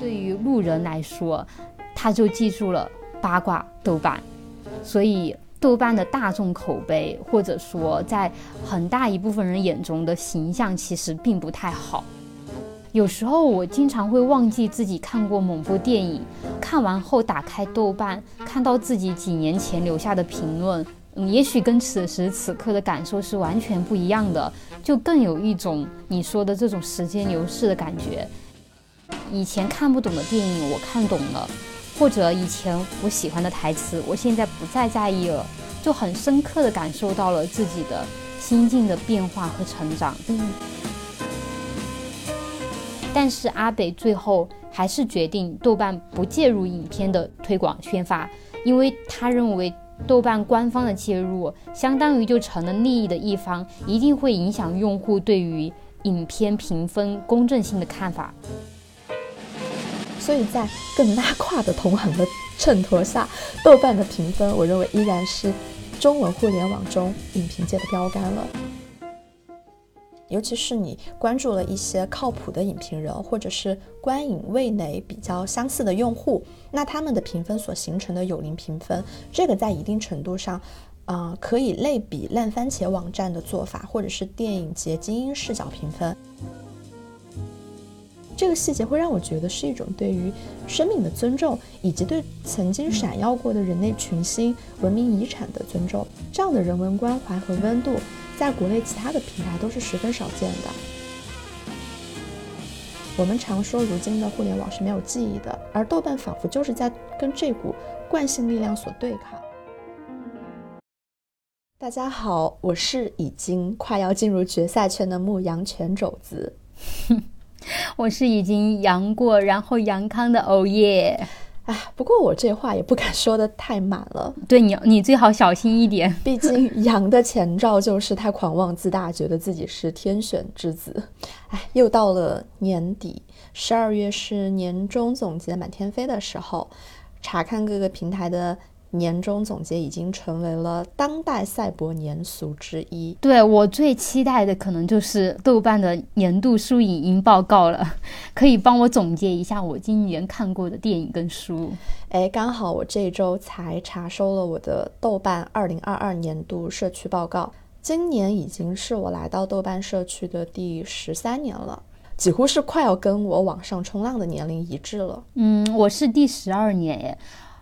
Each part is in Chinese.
对于路人来说，他就记住了八卦豆瓣，所以豆瓣的大众口碑，或者说在很大一部分人眼中的形象，其实并不太好。有时候我经常会忘记自己看过某部电影，看完后打开豆瓣，看到自己几年前留下的评论，嗯，也许跟此时此刻的感受是完全不一样的，就更有一种你说的这种时间流逝的感觉。以前看不懂的电影我看懂了，或者以前我喜欢的台词，我现在不再在意了，就很深刻的感受到了自己的心境的变化和成长。嗯。但是阿北最后还是决定豆瓣不介入影片的推广宣发，因为他认为豆瓣官方的介入相当于就成了利益的一方，一定会影响用户对于影片评分公正性的看法。所以在更拉胯的同行的衬托下，豆瓣的评分，我认为依然是中文互联网中影评界的标杆了。尤其是你关注了一些靠谱的影评人，或者是观影味蕾比较相似的用户，那他们的评分所形成的有零评分，这个在一定程度上，呃，可以类比烂番茄网站的做法，或者是电影节精英视角评分。这个细节会让我觉得是一种对于生命的尊重，以及对曾经闪耀过的人类群星、文明遗产的尊重。这样的人文关怀和温度。在国内其他的平台都是十分少见的。我们常说，如今的互联网是没有记忆的，而豆瓣仿佛就是在跟这股惯性力量所对抗。大家好，我是已经快要进入决赛圈的牧羊犬肘子，我是已经阳过然后阳康的欧耶。哎，不过我这话也不敢说的太满了。对你，你最好小心一点。毕竟阳的前兆就是太狂妄自大，觉得自己是天选之子。哎，又到了年底，十二月是年终总结满天飞的时候，查看各个平台的。年终总结已经成为了当代赛博年俗之一。对我最期待的可能就是豆瓣的年度书影音报告了，可以帮我总结一下我今年看过的电影跟书。哎，刚好我这周才查收了我的豆瓣二零二二年度社区报告，今年已经是我来到豆瓣社区的第十三年了，几乎是快要跟我网上冲浪的年龄一致了。嗯，我是第十二年耶。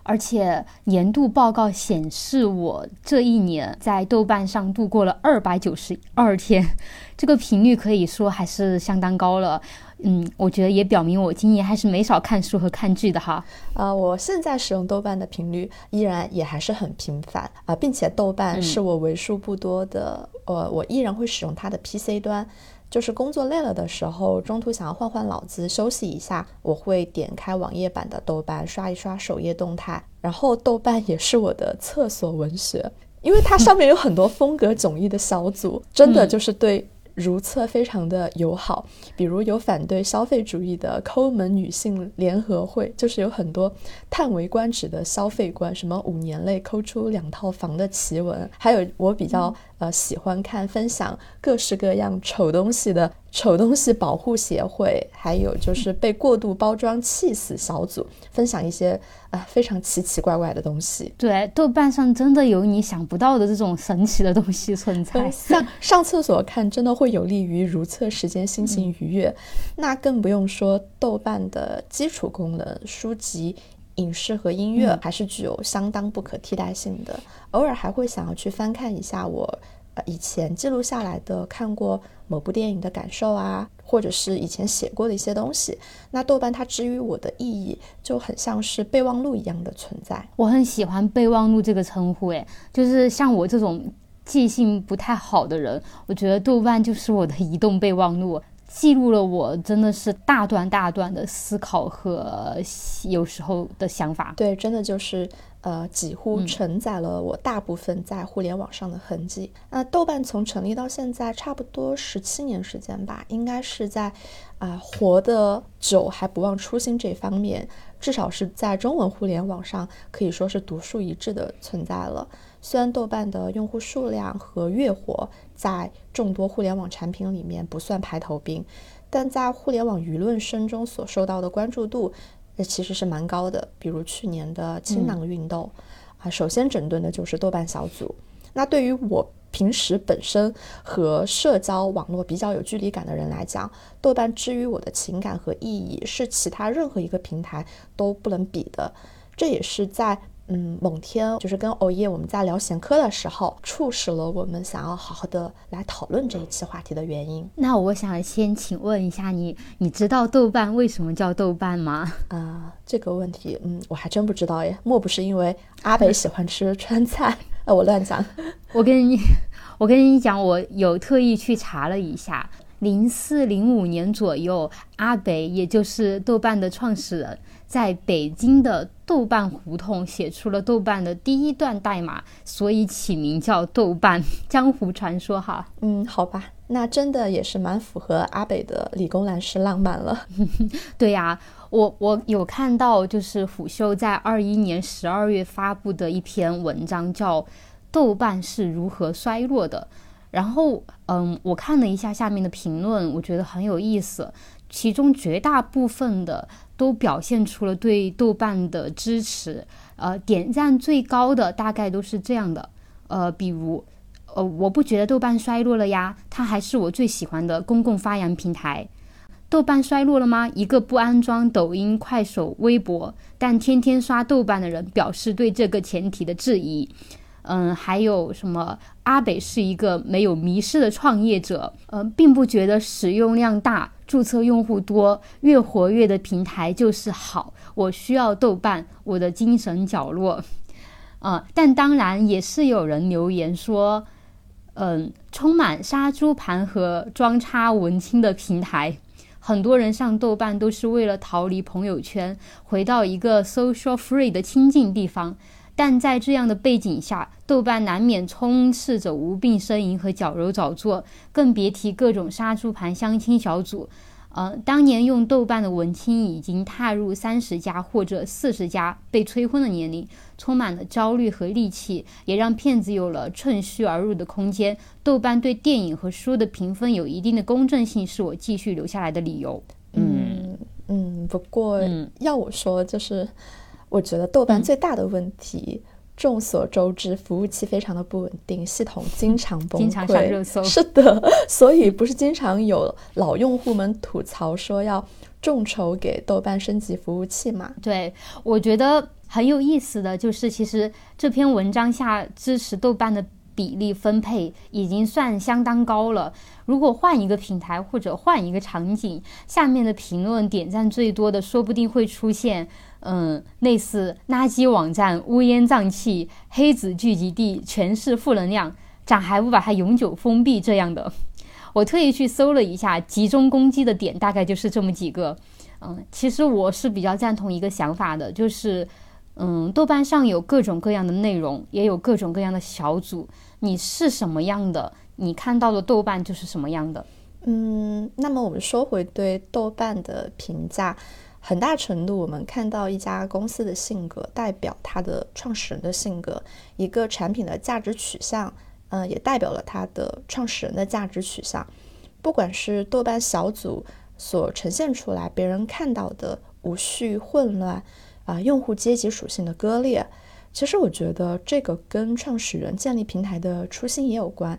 而且年度报告显示，我这一年在豆瓣上度过了二百九十二天，这个频率可以说还是相当高了。嗯，我觉得也表明我今年还是没少看书和看剧的哈。啊，我现在使用豆瓣的频率依然也还是很频繁啊，并且豆瓣是我为数不多的，呃，我依然会使用它的 PC 端。就是工作累了的时候，中途想要换换脑子休息一下，我会点开网页版的豆瓣刷一刷首页动态。然后豆瓣也是我的厕所文学，因为它上面有很多风格迥异的小组，真的就是对。如厕非常的友好，比如有反对消费主义的抠门女性联合会，就是有很多叹为观止的消费观，什么五年内抠出两套房的奇闻，还有我比较呃喜欢看分享各式各样丑东西的。丑东西保护协会，还有就是被过度包装气死小组，分享一些啊非常奇奇怪怪的东西。对，豆瓣上真的有你想不到的这种神奇的东西存在。像上厕所看，真的会有利于如厕时间心情愉悦。那更不用说豆瓣的基础功能，书籍、影视和音乐，还是具有相当不可替代性的。偶尔还会想要去翻看一下我。以前记录下来的看过某部电影的感受啊，或者是以前写过的一些东西，那豆瓣它之于我的意义就很像是备忘录一样的存在。我很喜欢备忘录这个称呼，诶，就是像我这种记性不太好的人，我觉得豆瓣就是我的 移动备忘录，记录了我真的是大段大段的思考和有时候的想法。对，真的就是。呃，几乎承载了我大部分在互联网上的痕迹。那豆瓣从成立到现在差不多十七年时间吧，应该是在啊活得久还不忘初心这方面，至少是在中文互联网上可以说是独树一帜的存在了。虽然豆瓣的用户数量和月活在众多互联网产品里面不算排头兵。但在互联网舆论声中所受到的关注度，呃，其实是蛮高的。比如去年的清朗运动，啊，首先整顿的就是豆瓣小组。那对于我平时本身和社交网络比较有距离感的人来讲，豆瓣之于我的情感和意义是其他任何一个平台都不能比的。这也是在。嗯，某天就是跟欧耶我们在聊闲科的时候，促使了我们想要好好的来讨论这一期话题的原因。那我想先请问一下你，你知道豆瓣为什么叫豆瓣吗？啊，这个问题，嗯，我还真不知道耶。莫不是因为阿北喜欢吃川菜？呃，我乱讲。我跟你，我跟你讲，我有特意去查了一下，零四零五年左右，阿北也就是豆瓣的创始人。在北京的豆瓣胡同写出了豆瓣的第一段代码，所以起名叫豆瓣。江湖传说哈，嗯，好吧，那真的也是蛮符合阿北的理工男士浪漫了。对呀，我我有看到，就是虎嗅在二一年十二月发布的一篇文章，叫《豆瓣是如何衰落的》。然后，嗯，我看了一下下面的评论，我觉得很有意思，其中绝大部分的。都表现出了对豆瓣的支持，呃，点赞最高的大概都是这样的，呃，比如，呃，我不觉得豆瓣衰落了呀，它还是我最喜欢的公共发扬平台。豆瓣衰落了吗？一个不安装抖音、快手、微博，但天天刷豆瓣的人表示对这个前提的质疑。嗯，还有什么？阿北是一个没有迷失的创业者，呃，并不觉得使用量大、注册用户多、越活跃的平台就是好。我需要豆瓣，我的精神角落。啊，但当然也是有人留言说，嗯，充满杀猪盘和装叉文青的平台，很多人上豆瓣都是为了逃离朋友圈，回到一个 social free 的清静地方。但在这样的背景下，豆瓣难免充斥着无病呻吟和矫揉造作，更别提各种杀猪盘相亲小组。呃，当年用豆瓣的文青已经踏入三十加或者四十加被催婚的年龄，充满了焦虑和戾气，也让骗子有了趁虚而入的空间。豆瓣对电影和书的评分有一定的公正性，是我继续留下来的理由。嗯嗯，不过要我说，就是。我觉得豆瓣最大的问题，众所周知，服务器非常的不稳定，系统经常崩溃，经常上热搜。是的，所以不是经常有老用户们吐槽说要众筹给豆瓣升级服务器嘛？对，我觉得很有意思的就是，其实这篇文章下支持豆瓣的比例分配已经算相当高了。如果换一个平台或者换一个场景，下面的评论点赞最多的，说不定会出现。嗯，类似垃圾网站、乌烟瘴气、黑子聚集地，全是负能量，咋还不把它永久封闭？这样的，我特意去搜了一下，集中攻击的点大概就是这么几个。嗯，其实我是比较赞同一个想法的，就是，嗯，豆瓣上有各种各样的内容，也有各种各样的小组，你是什么样的，你看到的豆瓣就是什么样的。嗯，那么我们说回对豆瓣的评价。很大程度，我们看到一家公司的性格代表它的创始人的性格，一个产品的价值取向，嗯，也代表了它的创始人的价值取向。不管是豆瓣小组所呈现出来，别人看到的无序混乱，啊，用户阶级属性的割裂，其实我觉得这个跟创始人建立平台的初心也有关。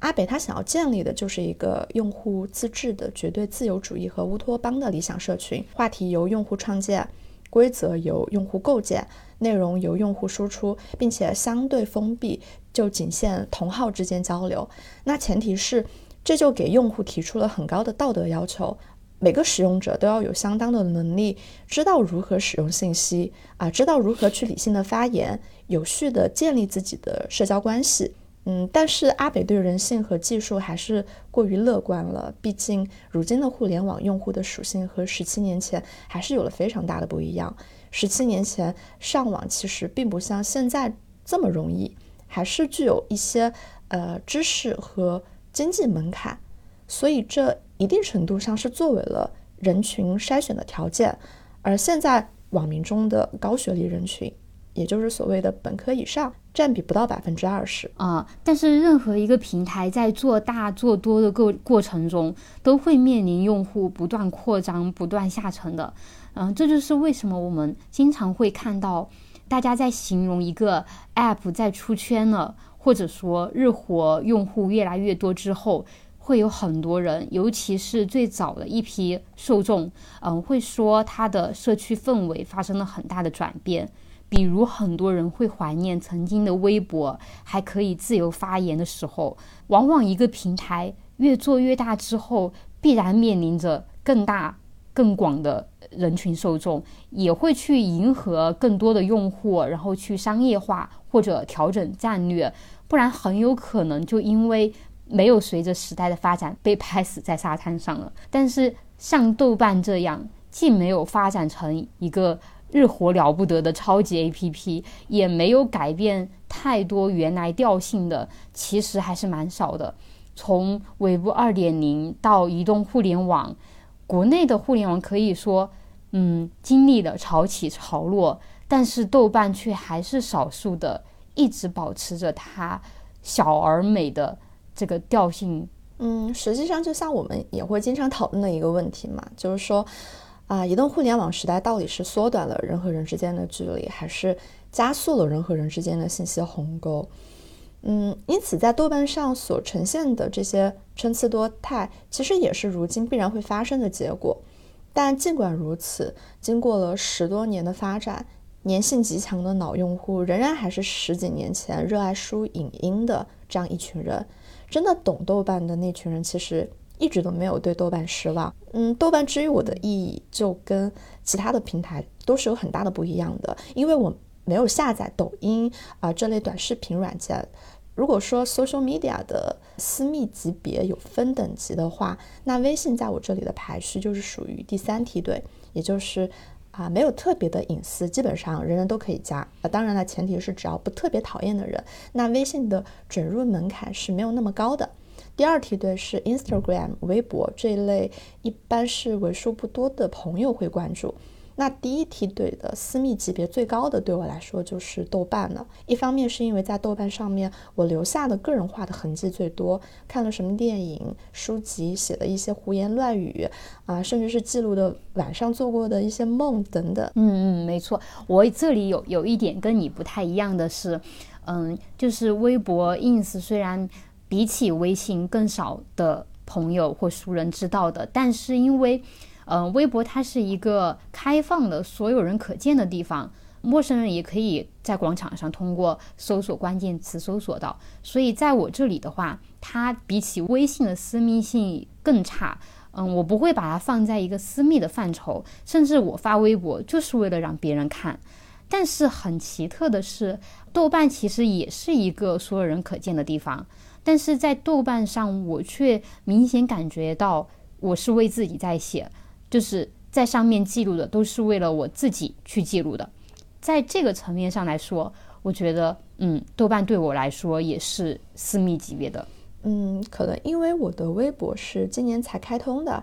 阿北他想要建立的就是一个用户自治的绝对自由主义和乌托邦的理想社群，话题由用户创建，规则由用户构建，内容由用户输出，并且相对封闭，就仅限同号之间交流。那前提是，这就给用户提出了很高的道德要求，每个使用者都要有相当的能力，知道如何使用信息啊，知道如何去理性的发言，有序的建立自己的社交关系。嗯，但是阿北对人性和技术还是过于乐观了。毕竟，如今的互联网用户的属性和十七年前还是有了非常大的不一样。十七年前上网其实并不像现在这么容易，还是具有一些呃知识和经济门槛，所以这一定程度上是作为了人群筛选的条件。而现在网民中的高学历人群。也就是所谓的本科以上，占比不到百分之二十啊。但是任何一个平台在做大做多的过过程中，都会面临用户不断扩张、不断下沉的。嗯，这就是为什么我们经常会看到大家在形容一个 app 在出圈了，或者说日活用户越来越多之后。会有很多人，尤其是最早的一批受众，嗯，会说他的社区氛围发生了很大的转变。比如很多人会怀念曾经的微博还可以自由发言的时候。往往一个平台越做越大之后，必然面临着更大、更广的人群受众，也会去迎合更多的用户，然后去商业化或者调整战略，不然很有可能就因为。没有随着时代的发展被拍死在沙滩上了。但是像豆瓣这样，既没有发展成一个日活了不得的超级 APP，也没有改变太多原来调性的，其实还是蛮少的。从尾部二点零到移动互联网，国内的互联网可以说，嗯，经历了潮起潮落，但是豆瓣却还是少数的，一直保持着它小而美的。这个调性，嗯，实际上就像我们也会经常讨论的一个问题嘛，就是说，啊，移动互联网时代到底是缩短了人和人之间的距离，还是加速了人和人之间的信息鸿沟？嗯，因此在豆瓣上所呈现的这些参差多态，其实也是如今必然会发生的结果。但尽管如此，经过了十多年的发展，粘性极强的脑用户仍然还是十几年前热爱书影音的这样一群人。真的懂豆瓣的那群人，其实一直都没有对豆瓣失望。嗯，豆瓣之于我的意义，就跟其他的平台都是有很大的不一样的。因为我没有下载抖音啊这类短视频软件。如果说 social media 的私密级别有分等级的话，那微信在我这里的排序就是属于第三梯队，也就是。啊，没有特别的隐私，基本上人人都可以加。啊，当然了，前提是只要不特别讨厌的人。那微信的准入门槛是没有那么高的。第二梯队是 Instagram、微博这一类，一般是为数不多的朋友会关注。那第一梯队的私密级别最高的，对我来说就是豆瓣了。一方面是因为在豆瓣上面，我留下的个人化的痕迹最多，看了什么电影、书籍，写的一些胡言乱语啊，甚至是记录的晚上做过的一些梦等等。嗯嗯，没错，我这里有有一点跟你不太一样的是，嗯，就是微博、ins 虽然比起微信更少的朋友或熟人知道的，但是因为。嗯，微博它是一个开放的、所有人可见的地方，陌生人也可以在广场上通过搜索关键词搜索到。所以在我这里的话，它比起微信的私密性更差。嗯，我不会把它放在一个私密的范畴，甚至我发微博就是为了让别人看。但是很奇特的是，豆瓣其实也是一个所有人可见的地方，但是在豆瓣上，我却明显感觉到我是为自己在写。就是在上面记录的都是为了我自己去记录的，在这个层面上来说，我觉得，嗯，豆瓣对我来说也是私密级别的。嗯，可能因为我的微博是今年才开通的，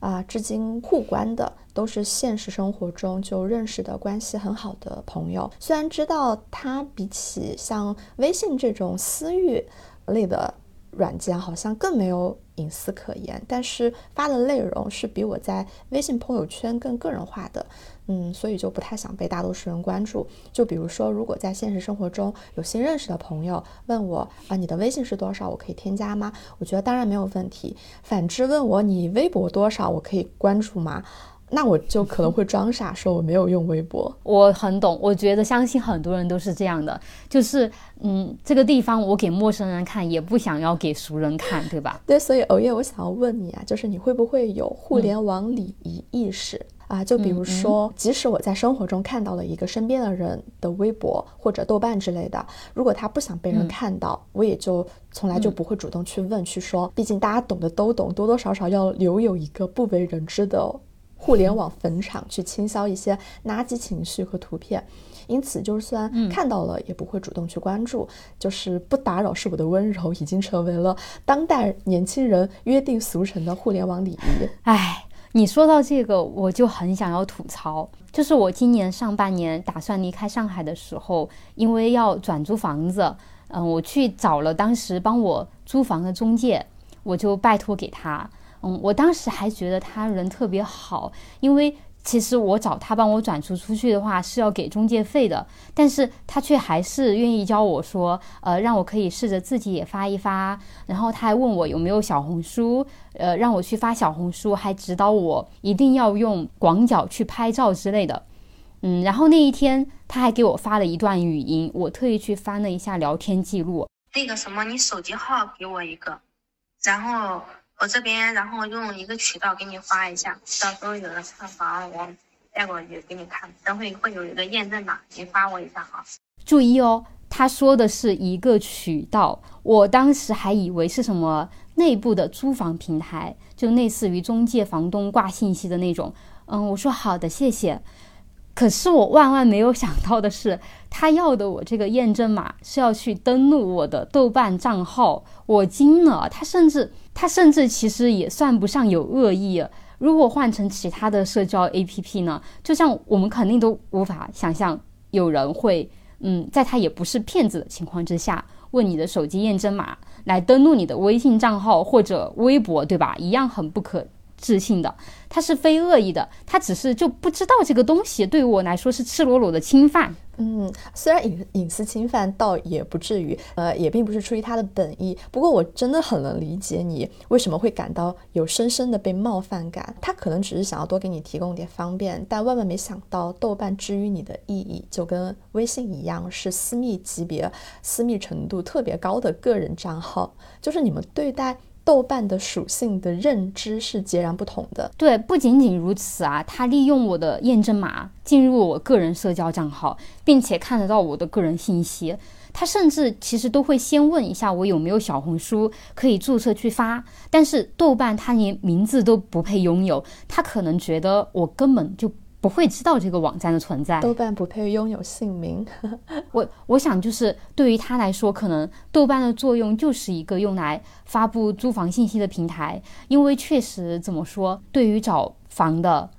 啊，至今互关的都是现实生活中就认识的关系很好的朋友。虽然知道它比起像微信这种私域类的软件，好像更没有。隐私可言，但是发的内容是比我在微信朋友圈更个人化的，嗯，所以就不太想被大多数人关注。就比如说，如果在现实生活中有新认识的朋友问我啊，你的微信是多少？我可以添加吗？我觉得当然没有问题。反之问我你微博多少？我可以关注吗？那我就可能会装傻，说我没有用微博。我很懂，我觉得相信很多人都是这样的，就是嗯，这个地方我给陌生人看，也不想要给熟人看，对吧？对，所以偶夜，我想要问你啊，就是你会不会有互联网礼仪意识啊？就比如说，即使我在生活中看到了一个身边的人的微博或者豆瓣之类的，如果他不想被人看到，我也就从来就不会主动去问去说，毕竟大家懂的都懂，多多少少要留有一个不为人知的。互联网坟场去倾销一些垃圾情绪和图片，因此就算看到了也不会主动去关注，就是不打扰是我的温柔，已经成为了当代年轻人约定俗成的互联网礼仪。唉，你说到这个，我就很想要吐槽，就是我今年上半年打算离开上海的时候，因为要转租房子，嗯，我去找了当时帮我租房的中介，我就拜托给他，嗯，我当时还觉得他人特别好，因为。其实我找他帮我转出出去的话是要给中介费的，但是他却还是愿意教我说，呃，让我可以试着自己也发一发。然后他还问我有没有小红书，呃，让我去发小红书，还指导我一定要用广角去拍照之类的。嗯，然后那一天他还给我发了一段语音，我特意去翻了一下聊天记录。那个什么，你手机号给我一个，然后。我这边，然后用一个渠道给你发一下，到时候有人看房，我带过去给你看。等会会有一个验证码，你发我一下哈。注意哦，他说的是一个渠道，我当时还以为是什么内部的租房平台，就类似于中介、房东挂信息的那种。嗯，我说好的，谢谢。可是我万万没有想到的是，他要的我这个验证码是要去登录我的豆瓣账号，我惊了。他甚至，他甚至其实也算不上有恶意。如果换成其他的社交 APP 呢？就像我们肯定都无法想象有人会，嗯，在他也不是骗子的情况之下，问你的手机验证码来登录你的微信账号或者微博，对吧？一样很不可。自信的，他是非恶意的，他只是就不知道这个东西对我来说是赤裸裸的侵犯。嗯，虽然隐隐私侵犯倒也不至于，呃，也并不是出于他的本意。不过我真的很能理解你为什么会感到有深深的被冒犯感。他可能只是想要多给你提供点方便，但万万没想到，豆瓣之于你的意义就跟微信一样，是私密级别、私密程度特别高的个人账号，就是你们对待。豆瓣的属性的认知是截然不同的。对，不仅仅如此啊，他利用我的验证码进入我个人社交账号，并且看得到我的个人信息。他甚至其实都会先问一下我有没有小红书可以注册去发。但是豆瓣他连名字都不配拥有，他可能觉得我根本就。不会知道这个网站的存在。豆瓣不配拥有姓名。我我想就是对于他来说，可能豆瓣的作用就是一个用来发布租房信息的平台。因为确实怎么说，对于找房的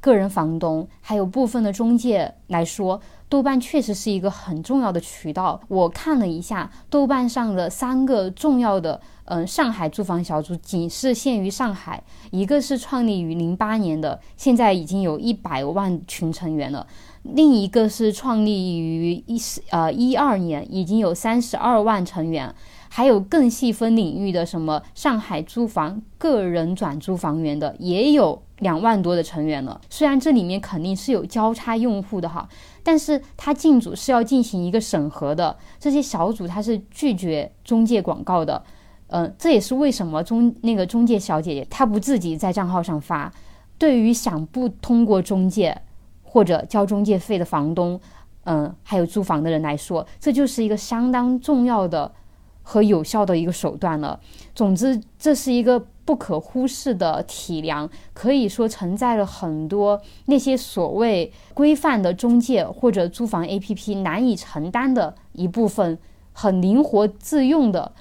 个人房东，还有部分的中介来说。豆瓣确实是一个很重要的渠道。我看了一下豆瓣上的三个重要的，嗯，上海租房小组，仅是限于上海，一个是创立于零八年的，现在已经有一百万群成员了；另一个是创立于一十呃一二年，已经有三十二万成员。还有更细分领域的什么上海租房个人转租房源的，也有两万多的成员了。虽然这里面肯定是有交叉用户的哈，但是它进组是要进行一个审核的。这些小组它是拒绝中介广告的，嗯，这也是为什么中那个中介小姐姐她不自己在账号上发。对于想不通过中介或者交中介费的房东，嗯，还有租房的人来说，这就是一个相当重要的。和有效的一个手段了。总之，这是一个不可忽视的体量，可以说承载了很多那些所谓规范的中介或者租房 APP 难以承担的一部分，很灵活自用的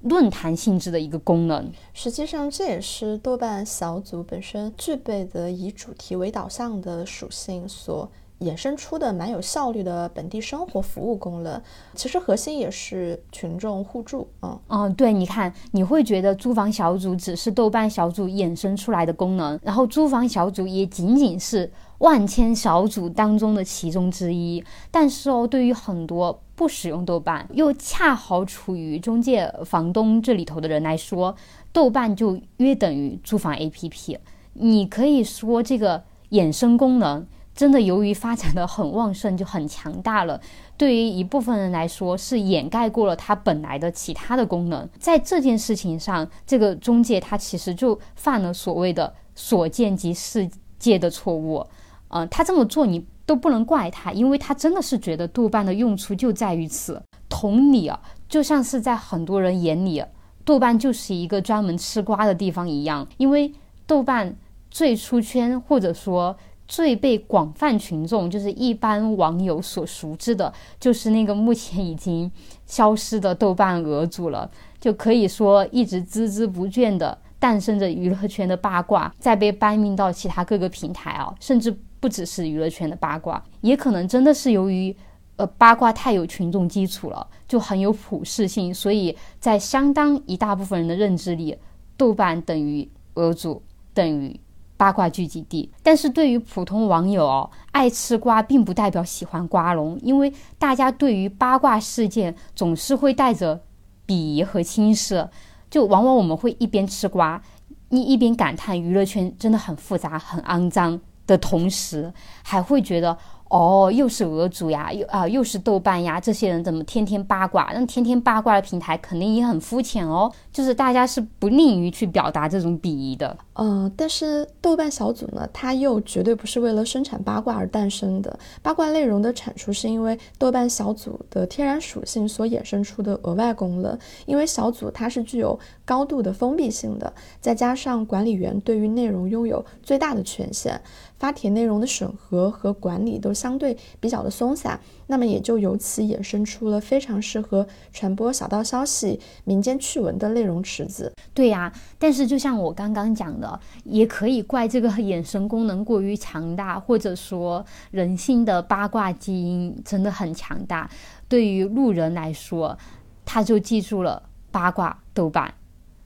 论坛性质的一个功能。实际上，这也是豆瓣小组本身具备的以主题为导向的属性所。衍生出的蛮有效率的本地生活服务功能，其实核心也是群众互助。嗯嗯，对，你看，你会觉得租房小组只是豆瓣小组衍生出来的功能，然后租房小组也仅仅是万千小组当中的其中之一。但是哦，对于很多不使用豆瓣又恰好处于中介房东这里头的人来说，豆瓣就约等于租房 APP。你可以说这个衍生功能。真的，由于发展的很旺盛，就很强大了。对于一部分人来说，是掩盖过了它本来的其他的功能。在这件事情上，这个中介他其实就犯了所谓的“所见即世界”的错误。嗯，他这么做你都不能怪他，因为他真的是觉得豆瓣的用处就在于此。同理啊，就像是在很多人眼里，豆瓣就是一个专门吃瓜的地方一样。因为豆瓣最出圈，或者说。最被广泛群众，就是一般网友所熟知的，就是那个目前已经消失的豆瓣鹅组了。就可以说一直孜孜不倦的诞生着娱乐圈的八卦，再被搬运到其他各个平台啊，甚至不只是娱乐圈的八卦，也可能真的是由于，呃，八卦太有群众基础了，就很有普适性，所以在相当一大部分人的认知里，豆瓣等于俄组，等于。八卦聚集地，但是对于普通网友哦，爱吃瓜并不代表喜欢瓜农，因为大家对于八卦事件总是会带着鄙夷和轻视，就往往我们会一边吃瓜，你一边感叹娱乐圈真的很复杂、很肮脏的同时，还会觉得。哦，又是俄组呀，又啊，又是豆瓣呀，这些人怎么天天八卦？那天天八卦的平台肯定也很肤浅哦。就是大家是不利于去表达这种鄙夷的。嗯，但是豆瓣小组呢，它又绝对不是为了生产八卦而诞生的。八卦内容的产出是因为豆瓣小组的天然属性所衍生出的额外功能。因为小组它是具有高度的封闭性的，再加上管理员对于内容拥有最大的权限。发帖内容的审核和管理都相对比较的松散，那么也就由此衍生出了非常适合传播小道消息、民间趣闻的内容池子。对呀，但是就像我刚刚讲的，也可以怪这个衍生功能过于强大，或者说人性的八卦基因真的很强大。对于路人来说，他就记住了八卦豆瓣，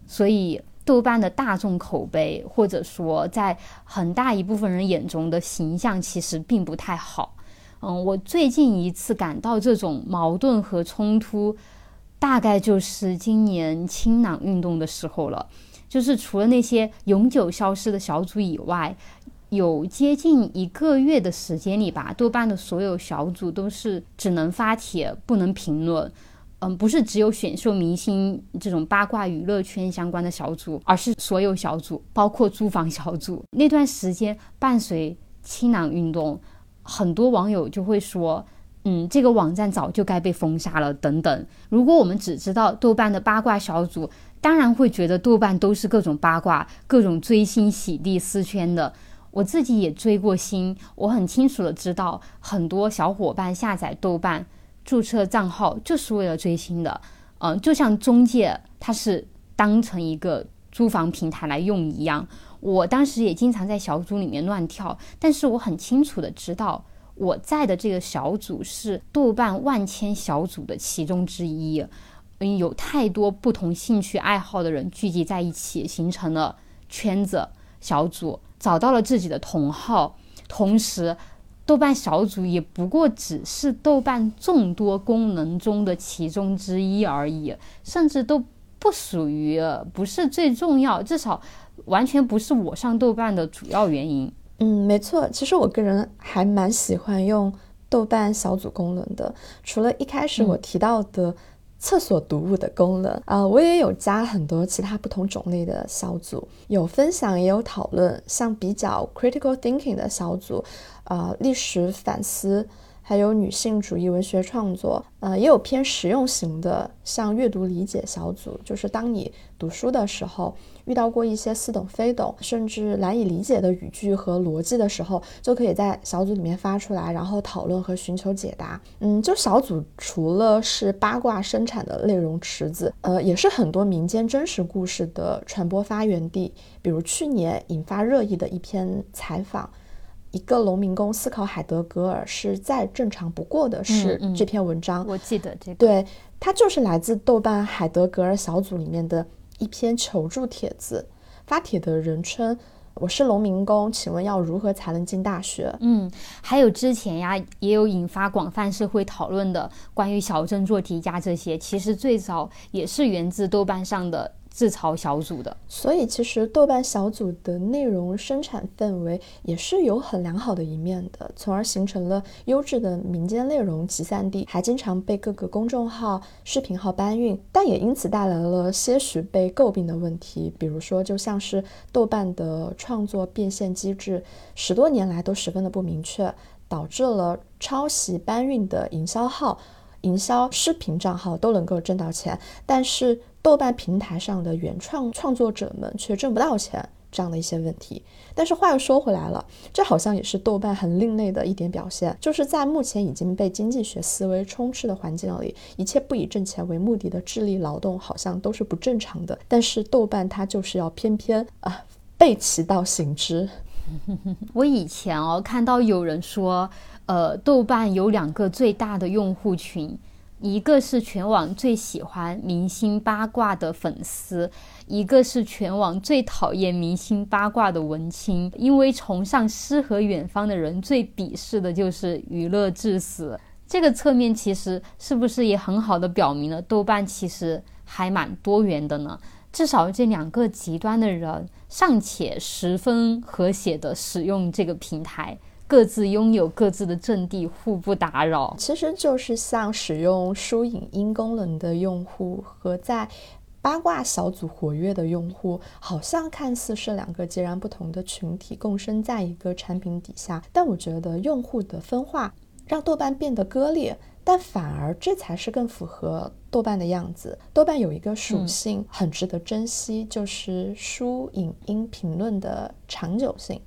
所以。豆瓣的大众口碑，或者说在很大一部分人眼中的形象，其实并不太好。嗯，我最近一次感到这种矛盾和冲突，大概就是今年清朗运动的时候了。就是除了那些永久消失的小组以外，有接近一个月的时间里吧，豆瓣的所有小组都是只能发帖，不能评论。嗯，不是只有选秀明星这种八卦娱乐圈相关的小组，而是所有小组，包括租房小组。那段时间伴随清朗运动，很多网友就会说，嗯，这个网站早就该被封杀了等等。如果我们只知道豆瓣的八卦小组，当然会觉得豆瓣都是各种八卦、各种追星洗地撕圈的。我自己也追过星，我很清楚的知道，很多小伙伴下载豆瓣。注册账号就是为了追星的，嗯，就像中介，它是当成一个租房平台来用一样。我当时也经常在小组里面乱跳，但是我很清楚的知道，我在的这个小组是豆瓣万千小组的其中之一，嗯，有太多不同兴趣爱好的人聚集在一起，形成了圈子小组，找到了自己的同好，同时。豆瓣小组也不过只是豆瓣众多功能中的其中之一而已，甚至都不属于，不是最重要，至少完全不是我上豆瓣的主要原因。嗯，没错，其实我个人还蛮喜欢用豆瓣小组功能的，除了一开始我提到的。厕所读物的功能啊，我也有加很多其他不同种类的小组，有分享也有讨论，像比较 critical thinking 的小组，啊，历史反思。还有女性主义文学创作，呃，也有偏实用型的，像阅读理解小组，就是当你读书的时候遇到过一些似懂非懂，甚至难以理解的语句和逻辑的时候，就可以在小组里面发出来，然后讨论和寻求解答。嗯，就小组除了是八卦生产的内容池子，呃，也是很多民间真实故事的传播发源地。比如去年引发热议的一篇采访。一个农民工思考海德格尔是再正常不过的事。这篇文章我记得这个，对，它就是来自豆瓣海德格尔小组里面的一篇求助帖子。发帖的人称：“我是农民工，请问要如何才能进大学？”嗯，还有之前呀，也有引发广泛社会讨论的关于小镇做题家这些，其实最早也是源自豆瓣上的。自嘲小组的，所以其实豆瓣小组的内容生产氛围也是有很良好的一面的，从而形成了优质的民间内容集散地，还经常被各个公众号、视频号搬运，但也因此带来了些许被诟病的问题，比如说就像是豆瓣的创作变现机制，十多年来都十分的不明确，导致了抄袭搬运的营销号、营销视频账号都能够挣到钱，但是。豆瓣平台上的原创创作者们却挣不到钱，这样的一些问题。但是话又说回来了，这好像也是豆瓣很另类的一点表现，就是在目前已经被经济学思维充斥的环境里，一切不以挣钱为目的的智力劳动好像都是不正常的。但是豆瓣它就是要偏偏啊背其道行之。我以前哦看到有人说，呃，豆瓣有两个最大的用户群。一个是全网最喜欢明星八卦的粉丝，一个是全网最讨厌明星八卦的文青。因为崇尚诗和远方的人最鄙视的就是娱乐至死。这个侧面其实是不是也很好的表明了豆瓣其实还蛮多元的呢？至少这两个极端的人尚且十分和谐的使用这个平台。各自拥有各自的阵地，互不打扰。其实就是像使用书影音功能的用户和在八卦小组活跃的用户，好像看似是两个截然不同的群体共生在一个产品底下。但我觉得用户的分化让豆瓣变得割裂，但反而这才是更符合豆瓣的样子。豆瓣有一个属性很值得珍惜，就是书影音评论的长久性。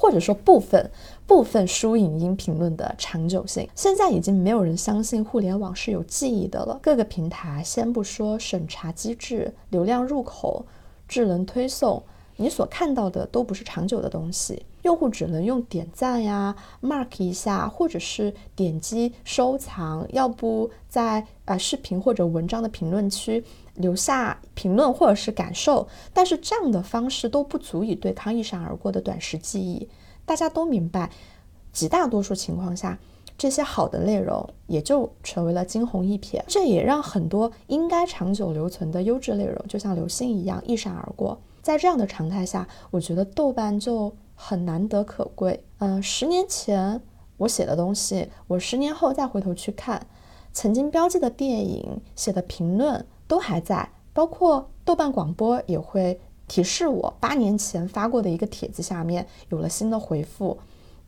或者说部分部分书影音评论的长久性，现在已经没有人相信互联网是有记忆的了。各个平台先不说审查机制、流量入口、智能推送，你所看到的都不是长久的东西。用户只能用点赞呀、mark 一下，或者是点击收藏，要不在啊视频或者文章的评论区。留下评论或者是感受，但是这样的方式都不足以对抗一闪而过的短时记忆。大家都明白，极大多数情况下，这些好的内容也就成为了惊鸿一瞥。这也让很多应该长久留存的优质内容，就像流星一样一闪而过。在这样的常态下，我觉得豆瓣就很难得可贵。嗯，十年前我写的东西，我十年后再回头去看，曾经标记的电影写的评论。都还在，包括豆瓣广播也会提示我，八年前发过的一个帖子下面有了新的回复，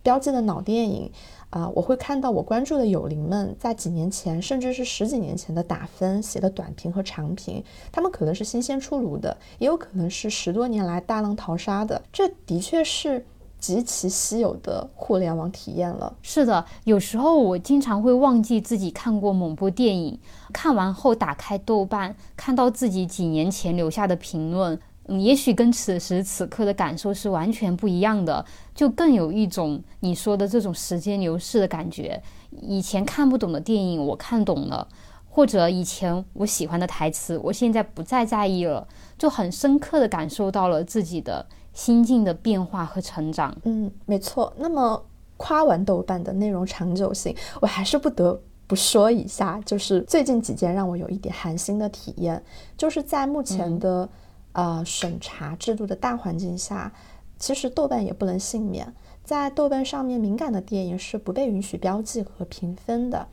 标记的老电影啊，我会看到我关注的友邻们在几年前，甚至是十几年前的打分写的短评和长评，他们可能是新鲜出炉的，也有可能是十多年来大浪淘沙的，这的确是。极其稀有的互联网体验了。是的，有时候我经常会忘记自己看过某部电影，看完后打开豆瓣，看到自己几年前留下的评论，嗯，也许跟此时此刻的感受是完全不一样的，就更有一种你说的这种时间流逝的感觉。以前看不懂的电影，我看懂了；或者以前我喜欢的台词，我现在不再在意了，就很深刻的感受到了自己的。心境的变化和成长，嗯，没错。那么夸完豆瓣的内容长久性，我还是不得不说一下，就是最近几件让我有一点寒心的体验，就是在目前的呃审查制度的大环境下，其实豆瓣也不能幸免，在豆瓣上面敏感的电影是不被允许标记和评分的。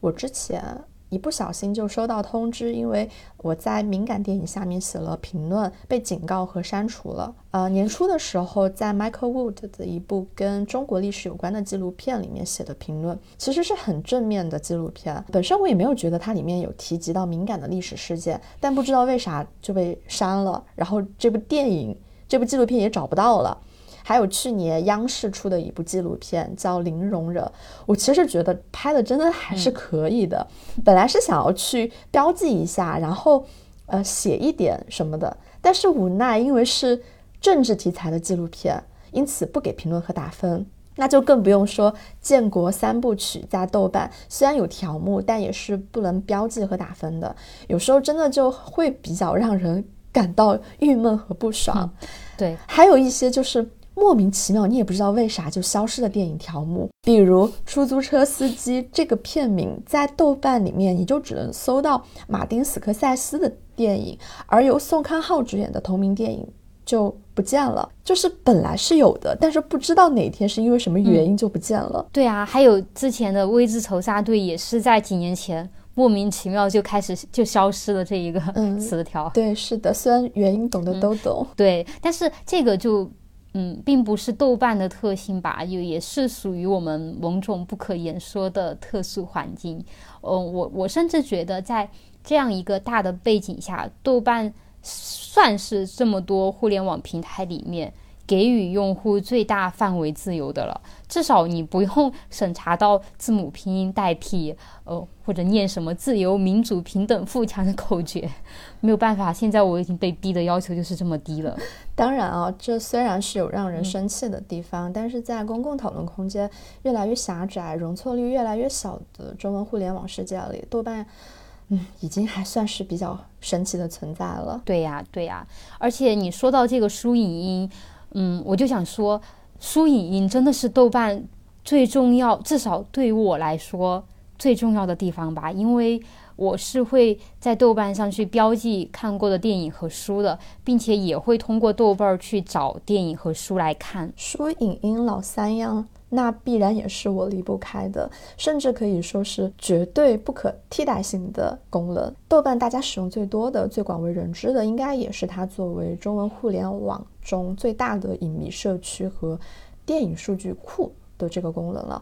我之前。一不小心就收到通知，因为我在敏感电影下面写了评论，被警告和删除了。呃，年初的时候，在 Michael Wood 的一部跟中国历史有关的纪录片里面写的评论，其实是很正面的纪录片。本身我也没有觉得它里面有提及到敏感的历史事件，但不知道为啥就被删了，然后这部电影、这部纪录片也找不到了。还有去年央视出的一部纪录片叫《零容忍》，我其实觉得拍的真的还是可以的。本来是想要去标记一下，然后呃写一点什么的，但是无奈因为是政治题材的纪录片，因此不给评论和打分。那就更不用说建国三部曲加豆瓣虽然有条目，但也是不能标记和打分的。有时候真的就会比较让人感到郁闷和不爽。对，还有一些就是。莫名其妙，你也不知道为啥就消失的电影条目，比如《出租车司机》这个片名，在豆瓣里面你就只能搜到马丁·斯科塞斯的电影，而由宋康昊主演的同名电影就不见了。就是本来是有的，但是不知道哪天是因为什么原因就不见了。对啊，还有之前的《微之仇杀队》也是在几年前莫名其妙就开始就消失了这一个词条。对，是的，虽然原因懂的都懂。对，但是这个就。嗯，并不是豆瓣的特性吧，也也是属于我们某种不可言说的特殊环境。嗯，我我甚至觉得，在这样一个大的背景下，豆瓣算是这么多互联网平台里面给予用户最大范围自由的了，至少你不用审查到字母拼音代替，呃，或者念什么自由、民主、平等、富强的口诀，没有办法，现在我已经被逼的要求就是这么低了。当然啊，这虽然是有让人生气的地方，但是在公共讨论空间越来越狭窄、容错率越来越小的中文互联网世界里，豆瓣。嗯，已经还算是比较神奇的存在了。对呀，对呀。而且你说到这个书影音，嗯，我就想说，书影音真的是豆瓣最重要，至少对于我来说最重要的地方吧。因为我是会在豆瓣上去标记看过的电影和书的，并且也会通过豆瓣去找电影和书来看。书影音老三样。那必然也是我离不开的，甚至可以说是绝对不可替代性的功能。豆瓣大家使用最多的、最广为人知的，应该也是它作为中文互联网中最大的影迷社区和电影数据库的这个功能了。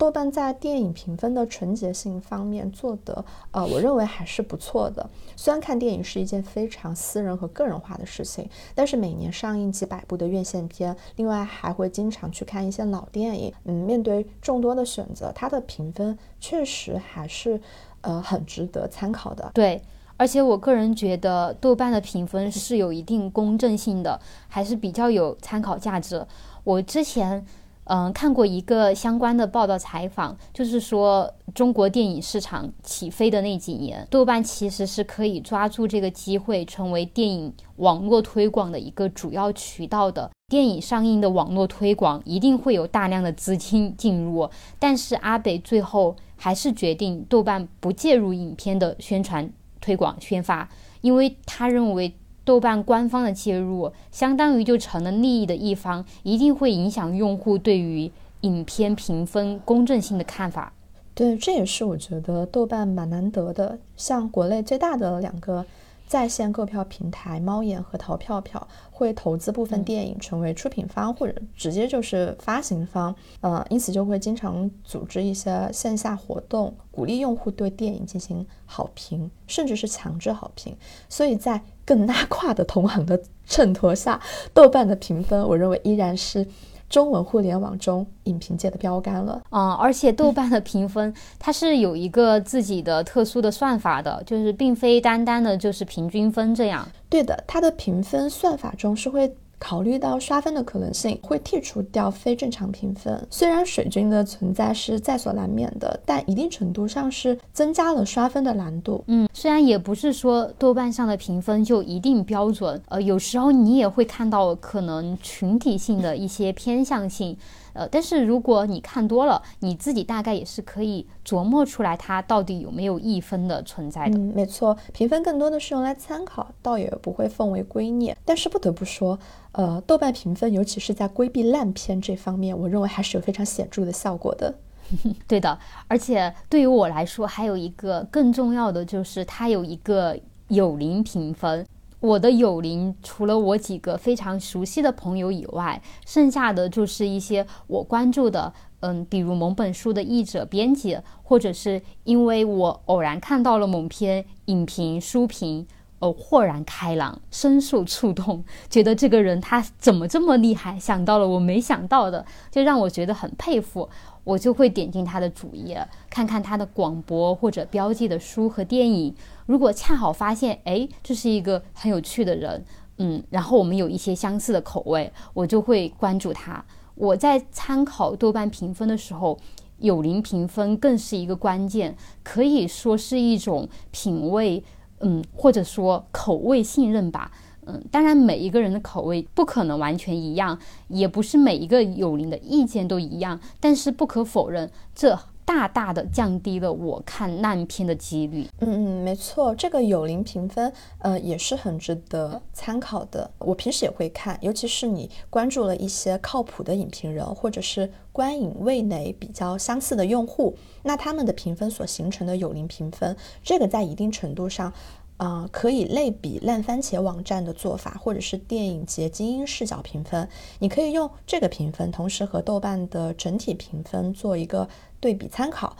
豆瓣在电影评分的纯洁性方面做的，呃，我认为还是不错的。虽然看电影是一件非常私人和个人化的事情，但是每年上映几百部的院线片，另外还会经常去看一些老电影。嗯，面对众多的选择，它的评分确实还是，呃，很值得参考的。对，而且我个人觉得豆瓣的评分是有一定公正性的，还是比较有参考价值。我之前。嗯，看过一个相关的报道采访，就是说中国电影市场起飞的那几年，豆瓣其实是可以抓住这个机会，成为电影网络推广的一个主要渠道的。电影上映的网络推广一定会有大量的资金进入，但是阿北最后还是决定豆瓣不介入影片的宣传推广宣发，因为他认为。豆瓣官方的介入，相当于就成了利益的一方，一定会影响用户对于影片评分公正性的看法。对，这也是我觉得豆瓣蛮难得的。像国内最大的两个。在线购票平台猫眼和淘票票会投资部分电影成为出品方或者直接就是发行方，呃，因此就会经常组织一些线下活动，鼓励用户对电影进行好评，甚至是强制好评。所以在更 拉胯的同行的衬托下，豆瓣的评分，我认为依然是。中文互联网中影评界的标杆了啊！而且豆瓣的评分 它是有一个自己的特殊的算法的，就是并非单单的就是平均分这样。对的，它的评分算法中是会。考虑到刷分的可能性，会剔除掉非正常评分。虽然水军的存在是在所难免的，但一定程度上是增加了刷分的难度。嗯，虽然也不是说豆瓣上的评分就一定标准，呃，有时候你也会看到可能群体性的一些偏向性。呃，但是如果你看多了，你自己大概也是可以琢磨出来它到底有没有一分的存在的。嗯，没错，评分更多的是用来参考，倒也不会奉为圭臬。但是不得不说，呃，豆瓣评分，尤其是在规避烂片这方面，我认为还是有非常显著的效果的。对的，而且对于我来说，还有一个更重要的就是它有一个有零评分。我的友邻除了我几个非常熟悉的朋友以外，剩下的就是一些我关注的，嗯，比如某本书的译者、编辑，或者是因为我偶然看到了某篇影评、书评，呃，豁然开朗，深受触动，觉得这个人他怎么这么厉害，想到了我没想到的，就让我觉得很佩服。我就会点进他的主页，看看他的广播或者标记的书和电影。如果恰好发现，哎，这是一个很有趣的人，嗯，然后我们有一些相似的口味，我就会关注他。我在参考豆瓣评分的时候，有零评分更是一个关键，可以说是一种品味，嗯，或者说口味信任吧。嗯，当然，每一个人的口味不可能完全一样，也不是每一个有灵的意见都一样。但是不可否认，这大大的降低了我看烂片的几率。嗯嗯，没错，这个有灵评分，呃，也是很值得参考的。我平时也会看，尤其是你关注了一些靠谱的影评人，或者是观影味蕾比较相似的用户，那他们的评分所形成的有灵评分，这个在一定程度上。啊，可以类比烂番茄网站的做法，或者是电影节精英视角评分。你可以用这个评分，同时和豆瓣的整体评分做一个对比参考。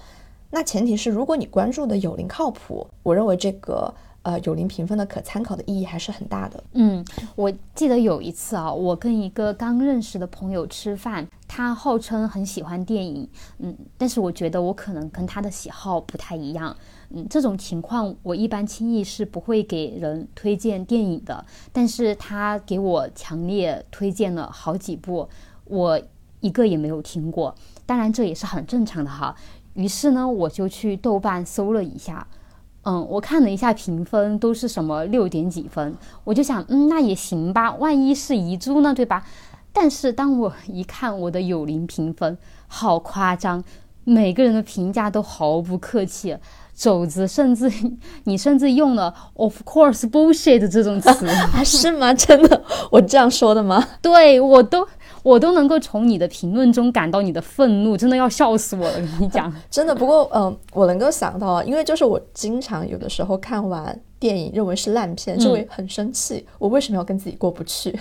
那前提是，如果你关注的有灵靠谱，我认为这个。呃有零评分的可参考的意义还是很大的。嗯，我记得有一次啊，我跟一个刚认识的朋友吃饭，他号称很喜欢电影，嗯，但是我觉得我可能跟他的喜好不太一样，嗯，这种情况我一般轻易是不会给人推荐电影的，但是他给我强烈推荐了好几部，我一个也没有听过，当然这也是很正常的哈。于是呢，我就去豆瓣搜了一下。嗯，我看了一下评分，都是什么六点几分，我就想，嗯，那也行吧，万一是遗珠呢，对吧？但是当我一看我的友邻评分，好夸张，每个人的评价都毫不客气，肘子甚至你甚至用了 “of course bullshit” 这种词，是吗？真的，我这样说的吗？对我都。我都能够从你的评论中感到你的愤怒，真的要笑死我了！跟你讲，真的。不过，嗯，我能够想到啊，因为就是我经常有的时候看完电影认为是烂片，就会很生气。我为什么要跟自己过不去？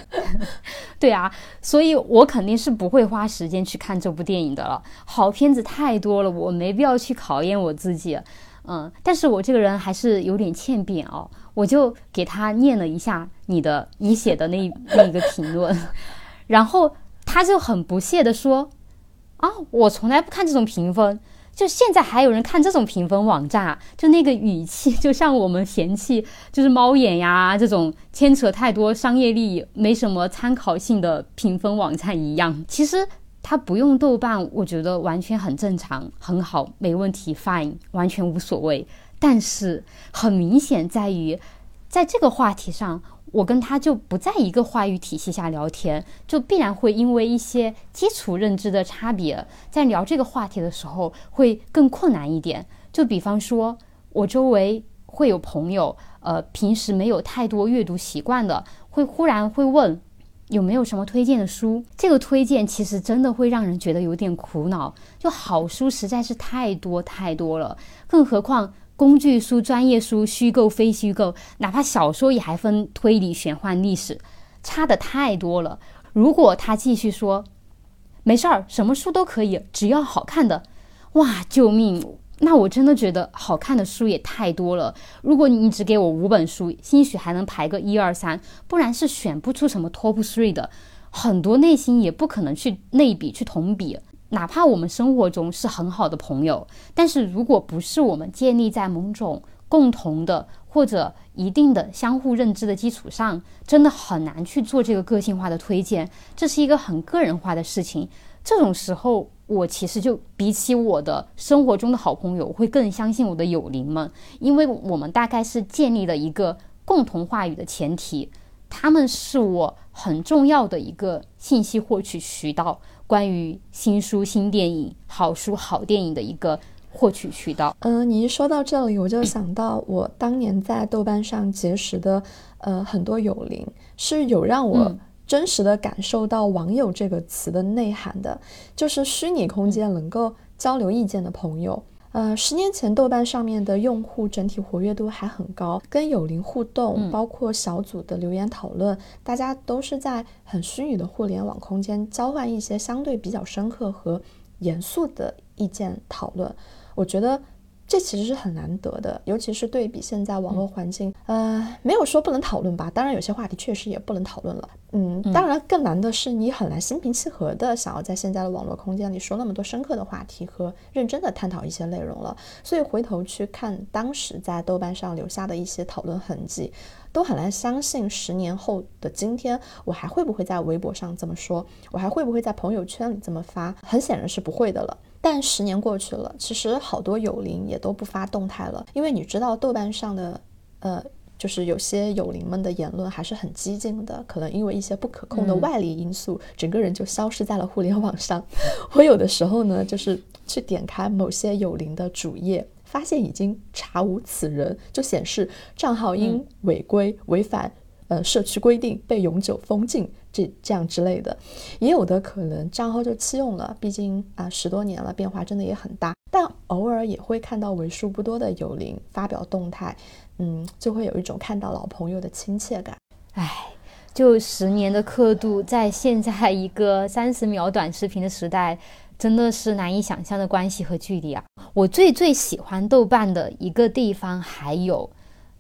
对啊，所以我肯定是不会花时间去看这部电影的了。好片子太多了，我没必要去考验我自己。嗯，但是我这个人还是有点欠扁哦，我就给他念了一下你的你写的那那个评论，然后。他就很不屑地说：“啊，我从来不看这种评分，就现在还有人看这种评分网站？就那个语气，就像我们嫌弃就是猫眼呀这种牵扯太多商业利益、没什么参考性的评分网站一样。其实他不用豆瓣，我觉得完全很正常，很好，没问题，fine，完全无所谓。但是很明显在于，在这个话题上。”我跟他就不在一个话语体系下聊天，就必然会因为一些基础认知的差别，在聊这个话题的时候会更困难一点。就比方说，我周围会有朋友，呃，平时没有太多阅读习惯的，会忽然会问有没有什么推荐的书。这个推荐其实真的会让人觉得有点苦恼，就好书实在是太多太多了，更何况。工具书、专业书、虚构、非虚构，哪怕小说也还分推理、玄幻、历史，差的太多了。如果他继续说，没事儿，什么书都可以，只要好看的，哇，救命！那我真的觉得好看的书也太多了。如果你只给我五本书，兴许还能排个一二三，不然是选不出什么 top three 的。很多内心也不可能去类比、去同比。哪怕我们生活中是很好的朋友，但是如果不是我们建立在某种共同的或者一定的相互认知的基础上，真的很难去做这个个性化的推荐。这是一个很个人化的事情。这种时候，我其实就比起我的生活中的好朋友，会更相信我的友邻们，因为我们大概是建立了一个共同话语的前提，他们是我很重要的一个信息获取渠道。关于新书、新电影、好书、好电影的一个获取渠道。嗯，你一说到这里，我就想到我当年在豆瓣上结识的，呃，很多友邻是有让我真实的感受到“网友”这个词的内涵的，就是虚拟空间能够交流意见的朋友。呃，十年前豆瓣上面的用户整体活跃度还很高，跟友邻互动，包括小组的留言讨论，大家都是在很虚拟的互联网空间交换一些相对比较深刻和严肃的意见讨论。我觉得。这其实是很难得的，尤其是对比现在网络环境，呃，没有说不能讨论吧。当然，有些话题确实也不能讨论了。嗯，当然更难的是，你很难心平气和的想要在现在的网络空间里说那么多深刻的话题和认真的探讨一些内容了。所以回头去看当时在豆瓣上留下的一些讨论痕迹，都很难相信十年后的今天，我还会不会在微博上这么说，我还会不会在朋友圈里这么发？很显然是不会的了。但十年过去了，其实好多友邻也都不发动态了，因为你知道豆瓣上的，呃，就是有些友邻们的言论还是很激进的，可能因为一些不可控的外力因素，整个人就消失在了互联网上。我有的时候呢，就是去点开某些友邻的主页，发现已经查无此人，就显示账号因违规违反。呃，社区规定被永久封禁，这这样之类的，也有的可能账号就弃用了。毕竟啊，十多年了，变化真的也很大。但偶尔也会看到为数不多的友邻发表动态，嗯，就会有一种看到老朋友的亲切感。唉，就十年的刻度，在现在一个三十秒短视频的时代，真的是难以想象的关系和距离啊！我最最喜欢豆瓣的一个地方，还有。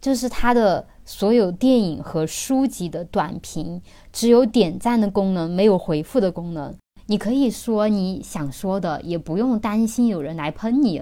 就是它的所有电影和书籍的短评只有点赞的功能，没有回复的功能。你可以说你想说的，也不用担心有人来喷你。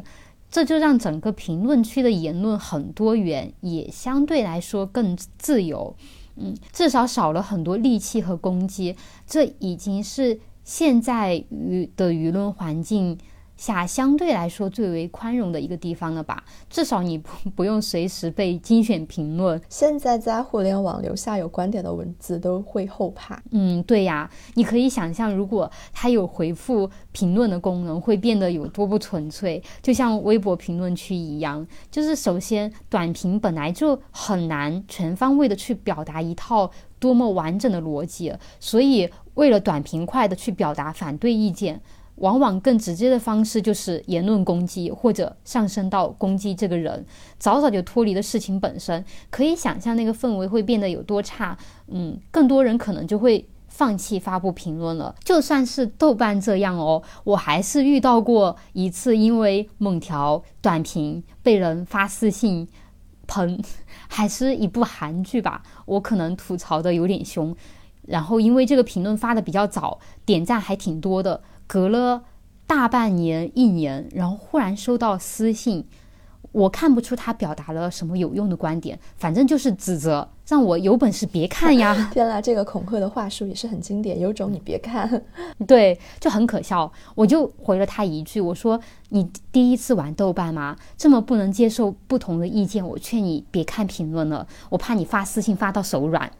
这就让整个评论区的言论很多元，也相对来说更自由。嗯，至少少了很多戾气和攻击。这已经是现在舆的舆论环境。下相对来说最为宽容的一个地方了吧？至少你不 不用随时被精选评论。现在在互联网留下有观点的文字都会后怕。嗯，对呀，你可以想象，如果它有回复评论的功能，会变得有多不纯粹。就像微博评论区一样，就是首先短评本来就很难全方位的去表达一套多么完整的逻辑，所以为了短平快的去表达反对意见。往往更直接的方式就是言论攻击，或者上升到攻击这个人，早早就脱离了事情本身。可以想象那个氛围会变得有多差。嗯，更多人可能就会放弃发布评论了。就算是豆瓣这样哦，我还是遇到过一次，因为某条短评被人发私信喷，还是一部韩剧吧，我可能吐槽的有点凶。然后因为这个评论发的比较早，点赞还挺多的。隔了大半年、一年，然后忽然收到私信，我看不出他表达了什么有用的观点，反正就是指责，让我有本事别看呀！天啦，这个恐吓的话术也是很经典，有种你别看，对，就很可笑。我就回了他一句，我说：“你第一次玩豆瓣吗？这么不能接受不同的意见，我劝你别看评论了，我怕你发私信发到手软。”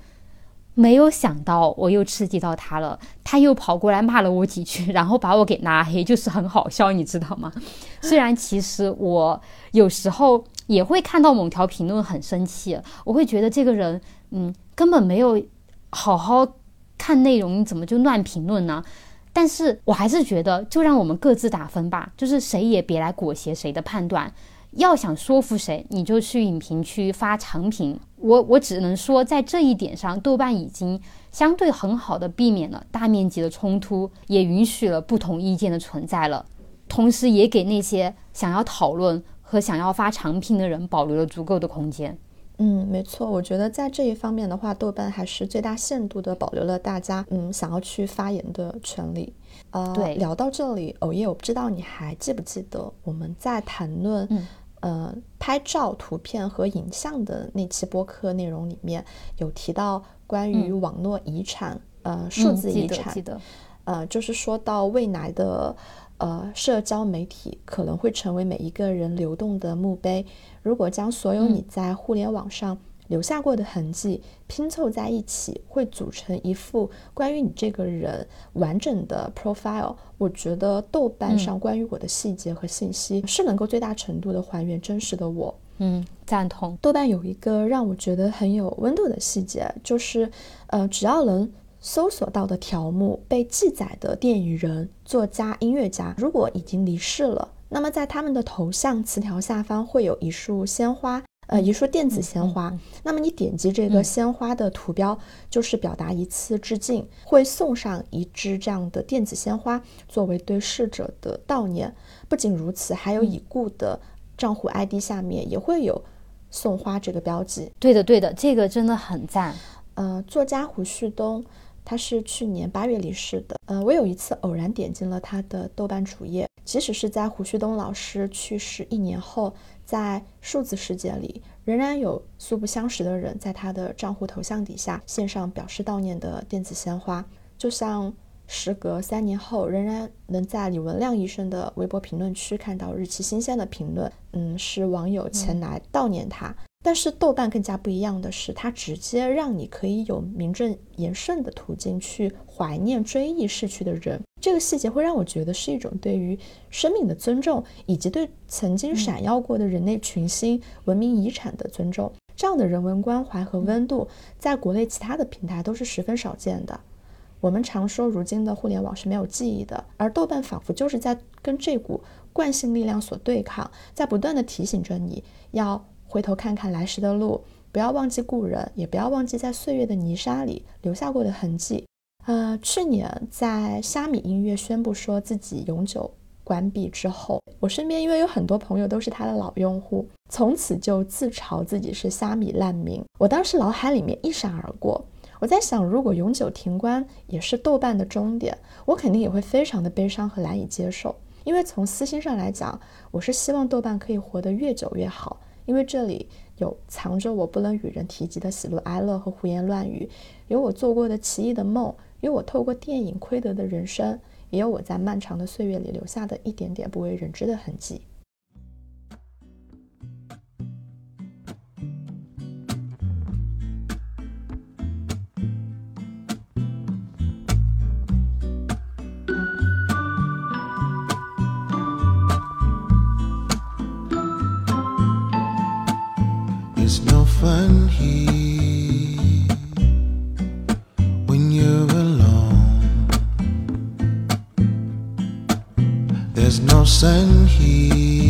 没有想到我又刺激到他了，他又跑过来骂了我几句，然后把我给拉黑，就是很好笑，你知道吗？虽然其实我有时候也会看到某条评论很生气，我会觉得这个人，嗯，根本没有好好看内容，你怎么就乱评论呢？但是我还是觉得，就让我们各自打分吧，就是谁也别来裹挟谁的判断。要想说服谁，你就去影评区发长评。我我只能说，在这一点上，豆瓣已经相对很好的避免了大面积的冲突，也允许了不同意见的存在了，同时也给那些想要讨论和想要发长评的人保留了足够的空间。嗯，没错，我觉得在这一方面的话，豆瓣还是最大限度的保留了大家嗯想要去发言的权利。呃，对，聊到这里，偶夜，我不知道你还记不记得我们在谈论。呃，拍照、图片和影像的那期播客内容里面有提到关于网络遗产，呃，数字遗产，呃，就是说到未来的呃社交媒体可能会成为每一个人流动的墓碑。如果将所有你在互联网上留下过的痕迹拼凑在一起，会组成一幅关于你这个人完整的 profile。我觉得豆瓣上关于我的细节和信息是能够最大程度的还原真实的我。嗯，赞同。豆瓣有一个让我觉得很有温度的细节，就是呃，只要能搜索到的条目被记载的电影人、作家、音乐家，如果已经离世了，那么在他们的头像词条下方会有一束鲜花。呃，一束电子鲜花，那么你点击这个鲜花的图标，就是表达一次致敬，会送上一支这样的电子鲜花，作为对逝者的悼念。不仅如此，还有已故的账户 ID 下面也会有送花这个标记。对的，对的，这个真的很赞。呃，作家胡旭东，他是去年八月离世的。呃，我有一次偶然点进了他的豆瓣主页，即使是在胡旭东老师去世一年后。在数字世界里，仍然有素不相识的人在他的账户头像底下献上表示悼念的电子鲜花，就像时隔三年后，仍然能在李文亮医生的微博评论区看到日期新鲜的评论。嗯，是网友前来悼念他。但是豆瓣更加不一样的是，它直接让你可以有名正言顺的途径去怀念、追忆逝去的人。这个细节会让我觉得是一种对于生命的尊重，以及对曾经闪耀过的人类群星、文明遗产的尊重。这样的人文关怀和温度，在国内其他的平台都是十分少见的。我们常说，如今的互联网是没有记忆的，而豆瓣仿佛就是在跟这股惯性力量所对抗，在不断的提醒着你要。回头看看来时的路，不要忘记故人，也不要忘记在岁月的泥沙里留下过的痕迹。呃，去年在虾米音乐宣布说自己永久关闭之后，我身边因为有很多朋友都是他的老用户，从此就自嘲自己是虾米难民。我当时脑海里面一闪而过，我在想，如果永久停关也是豆瓣的终点，我肯定也会非常的悲伤和难以接受。因为从私心上来讲，我是希望豆瓣可以活得越久越好，因为这里有藏着我不能与人提及的喜怒哀乐和胡言乱语，有我做过的奇异的梦。有我透过电影窥得的人生，也有我在漫长的岁月里留下的一点点不为人知的痕迹。often hear when you're alone. There's no sun here.